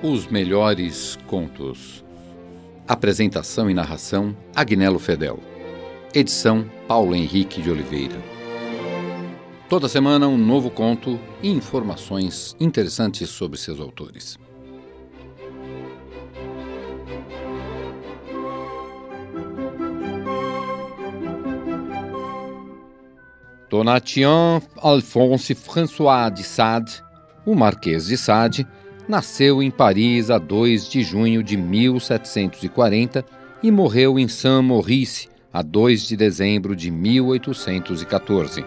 Os melhores contos. Apresentação e narração: Agnello Fedel. Edição: Paulo Henrique de Oliveira. Toda semana um novo conto e informações interessantes sobre seus autores. Donatien Alphonse François de Sade, o Marquês de Sade, nasceu em Paris a 2 de junho de 1740 e morreu em Saint-Maurice a 2 de dezembro de 1814.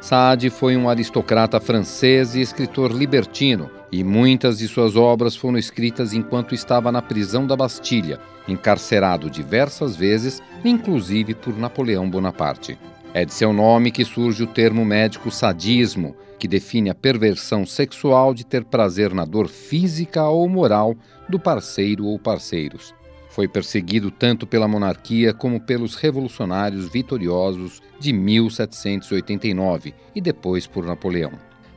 Sade foi um aristocrata francês e escritor libertino, e muitas de suas obras foram escritas enquanto estava na prisão da Bastilha, encarcerado diversas vezes, inclusive por Napoleão Bonaparte. É de seu nome que surge o termo médico sadismo, que define a perversão sexual de ter prazer na dor física ou moral do parceiro ou parceiros. Foi perseguido tanto pela monarquia como pelos revolucionários vitoriosos de 1789 e depois por Napoleão.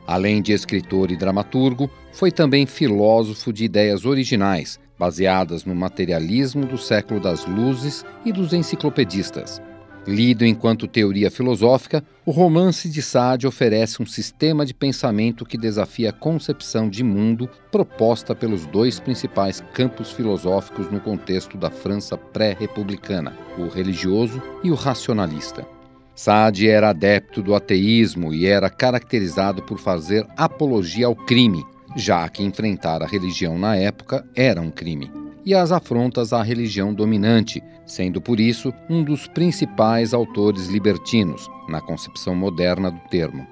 Além de escritor e dramaturgo, foi também filósofo de ideias originais, baseadas no materialismo do século das luzes e dos enciclopedistas. Lido enquanto teoria filosófica, o romance de Sade oferece um sistema de pensamento que desafia a concepção de mundo proposta pelos dois principais campos filosóficos no contexto da França pré-republicana, o religioso e o racionalista. Sade era adepto do ateísmo e era caracterizado por fazer apologia ao crime, já que enfrentar a religião na época era um crime e as afrontas à religião dominante, sendo por isso um dos principais autores libertinos, na concepção moderna do termo.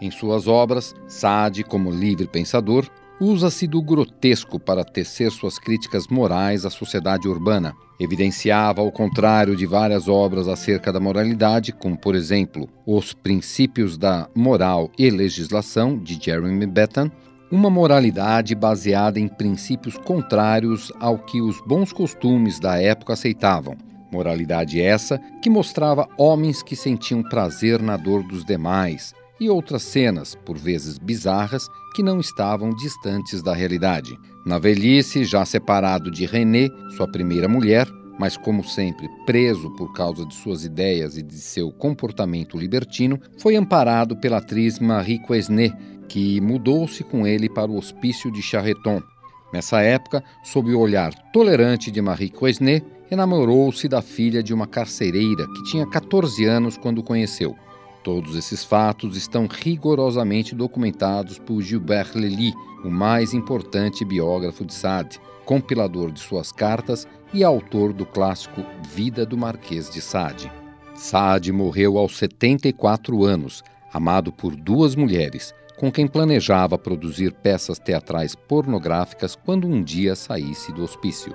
Em suas obras, Sade, como livre pensador, usa-se do grotesco para tecer suas críticas morais à sociedade urbana. Evidenciava, ao contrário de várias obras acerca da moralidade, como, por exemplo, Os Princípios da Moral e Legislação, de Jeremy Bentham, uma moralidade baseada em princípios contrários ao que os bons costumes da época aceitavam. Moralidade essa que mostrava homens que sentiam prazer na dor dos demais e outras cenas, por vezes bizarras, que não estavam distantes da realidade. Na velhice, já separado de René, sua primeira mulher, mas como sempre preso por causa de suas ideias e de seu comportamento libertino, foi amparado pela atriz Marie Quesnay, que mudou-se com ele para o hospício de Charreton. Nessa época, sob o olhar tolerante de Marie Quesnay, enamorou-se da filha de uma carcereira que tinha 14 anos quando conheceu. Todos esses fatos estão rigorosamente documentados por Gilbert Lely, o mais importante biógrafo de Sade, compilador de suas cartas e autor do clássico Vida do Marquês de Sade. Sade morreu aos 74 anos, amado por duas mulheres, com quem planejava produzir peças teatrais pornográficas quando um dia saísse do hospício.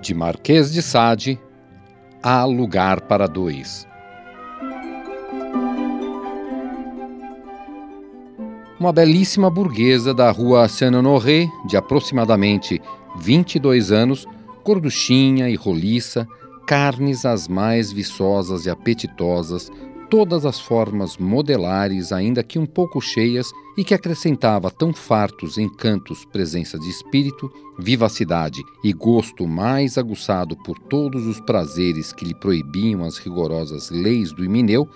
De Marquês de Sade, Há Lugar para Dois. Uma belíssima burguesa da rua Saint-Honoré, de aproximadamente 22 anos, gorduchinha e roliça, carnes as mais viçosas e apetitosas, todas as formas modelares, ainda que um pouco cheias, e que acrescentava tão fartos encantos, presença de espírito, vivacidade e gosto mais aguçado por todos os prazeres que lhe proibiam as rigorosas leis do Imineu,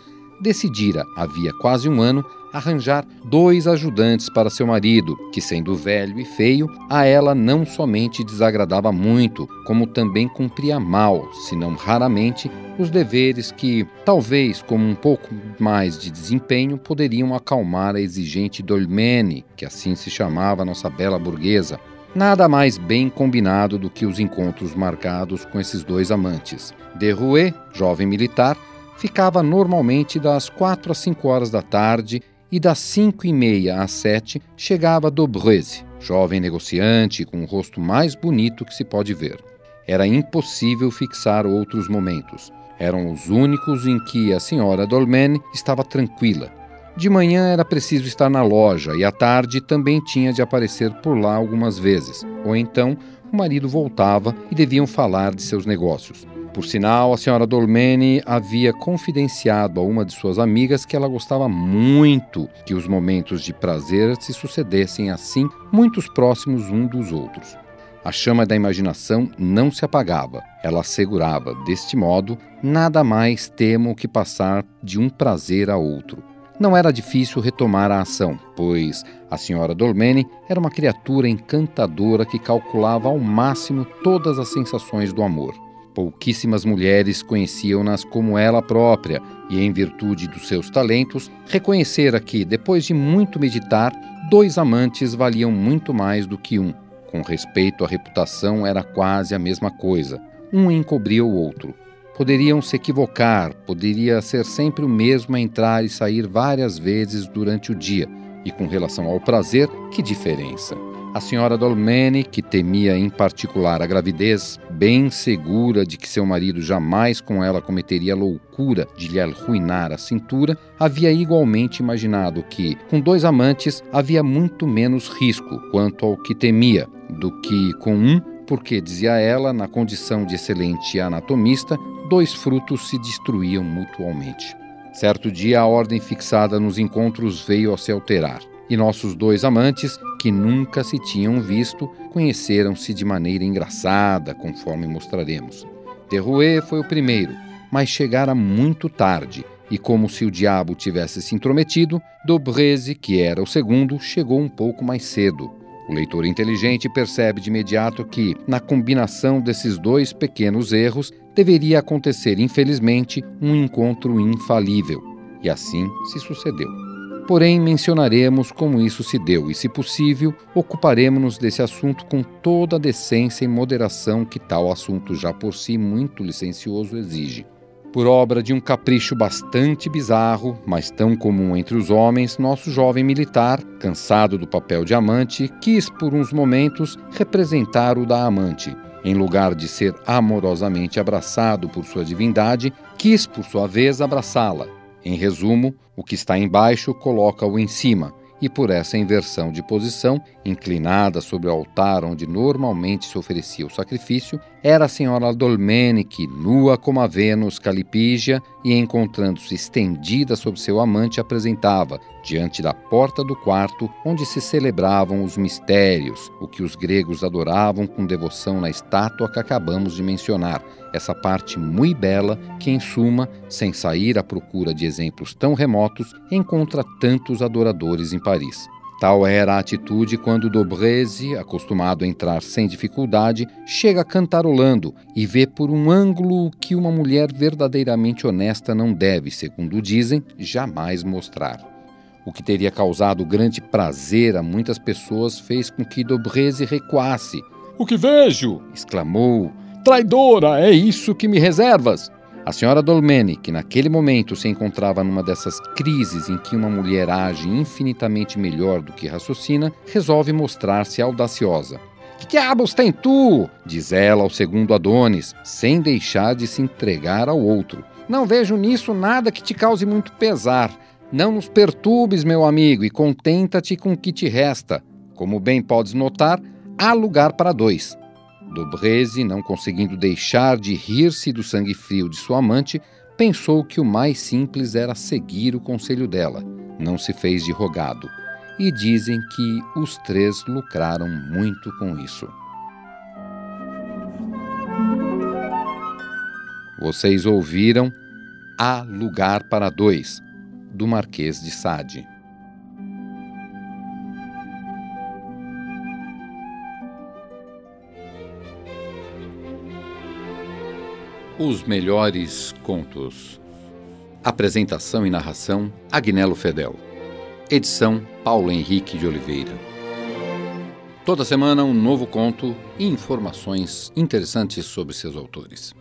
decidira, havia quase um ano, arranjar dois ajudantes para seu marido, que, sendo velho e feio, a ela não somente desagradava muito, como também cumpria mal, se não raramente, os deveres que, talvez com um pouco mais de desempenho, poderiam acalmar a exigente Dolmene, que assim se chamava nossa bela burguesa. Nada mais bem combinado do que os encontros marcados com esses dois amantes. Derouet, jovem militar, ficava normalmente das quatro às cinco horas da tarde e das cinco e meia às sete chegava Dobreze, jovem negociante com o rosto mais bonito que se pode ver. Era impossível fixar outros momentos. Eram os únicos em que a senhora Dolmen estava tranquila. De manhã era preciso estar na loja e à tarde também tinha de aparecer por lá algumas vezes, ou então o marido voltava e deviam falar de seus negócios. Por sinal, a senhora Dolmeni havia confidenciado a uma de suas amigas que ela gostava muito que os momentos de prazer se sucedessem assim, muitos próximos um dos outros. A chama da imaginação não se apagava. Ela assegurava, deste modo, nada mais temo que passar de um prazer a outro. Não era difícil retomar a ação, pois a senhora Dolmeni era uma criatura encantadora que calculava ao máximo todas as sensações do amor. Pouquíssimas mulheres conheciam-nas como ela própria, e em virtude dos seus talentos, reconhecera que, depois de muito meditar, dois amantes valiam muito mais do que um com respeito à reputação, era quase a mesma coisa. Um encobria o outro. Poderiam se equivocar, poderia ser sempre o mesmo a entrar e sair várias vezes durante o dia. E com relação ao prazer, que diferença? A senhora Dolmeni, que temia em particular a gravidez, bem segura de que seu marido jamais com ela cometeria a loucura de lhe arruinar a cintura, havia igualmente imaginado que, com dois amantes, havia muito menos risco quanto ao que temia do que com um, porque, dizia ela, na condição de excelente anatomista, dois frutos se destruíam mutualmente. Certo dia, a ordem fixada nos encontros veio a se alterar e nossos dois amantes, que nunca se tinham visto, conheceram-se de maneira engraçada, conforme mostraremos. Derouet foi o primeiro, mas chegara muito tarde, e como se o diabo tivesse se intrometido, Dobreze, que era o segundo, chegou um pouco mais cedo. O leitor inteligente percebe de imediato que, na combinação desses dois pequenos erros, deveria acontecer, infelizmente, um encontro infalível. E assim se sucedeu. Porém, mencionaremos como isso se deu e, se possível, ocuparemos-nos desse assunto com toda a decência e moderação que tal assunto já por si muito licencioso exige. Por obra de um capricho bastante bizarro, mas tão comum entre os homens, nosso jovem militar, cansado do papel de amante, quis por uns momentos representar o da amante. Em lugar de ser amorosamente abraçado por sua divindade, quis, por sua vez, abraçá-la em resumo, o que está embaixo coloca-o em cima, e por essa inversão de posição, inclinada sobre o altar onde normalmente se oferecia o sacrifício, era a senhora Dolmene que, nua como a Vênus Calipígia e encontrando-se estendida sobre seu amante, apresentava, diante da porta do quarto onde se celebravam os mistérios, o que os gregos adoravam com devoção na estátua que acabamos de mencionar, essa parte muito bela que, em suma, sem sair à procura de exemplos tão remotos, encontra tantos adoradores em Paris. Tal era a atitude quando Dobreze, acostumado a entrar sem dificuldade, chega cantarolando e vê por um ângulo que uma mulher verdadeiramente honesta não deve, segundo dizem, jamais mostrar. O que teria causado grande prazer a muitas pessoas fez com que Dobreze recuasse. O que vejo? exclamou. Traidora, é isso que me reservas? A senhora Dolmeni, que naquele momento se encontrava numa dessas crises em que uma mulher age infinitamente melhor do que raciocina, resolve mostrar-se audaciosa. Que diabos tem tu? diz ela ao segundo Adonis, sem deixar de se entregar ao outro. Não vejo nisso nada que te cause muito pesar. Não nos perturbes, meu amigo, e contenta-te com o que te resta. Como bem podes notar, há lugar para dois. Dobreze, não conseguindo deixar de rir-se do sangue frio de sua amante, pensou que o mais simples era seguir o conselho dela. Não se fez de rogado. E dizem que os três lucraram muito com isso. Vocês ouviram Há Lugar para Dois, do Marquês de Sade. Os melhores contos. Apresentação e narração: Agnello Fedel. Edição: Paulo Henrique de Oliveira. Toda semana um novo conto e informações interessantes sobre seus autores.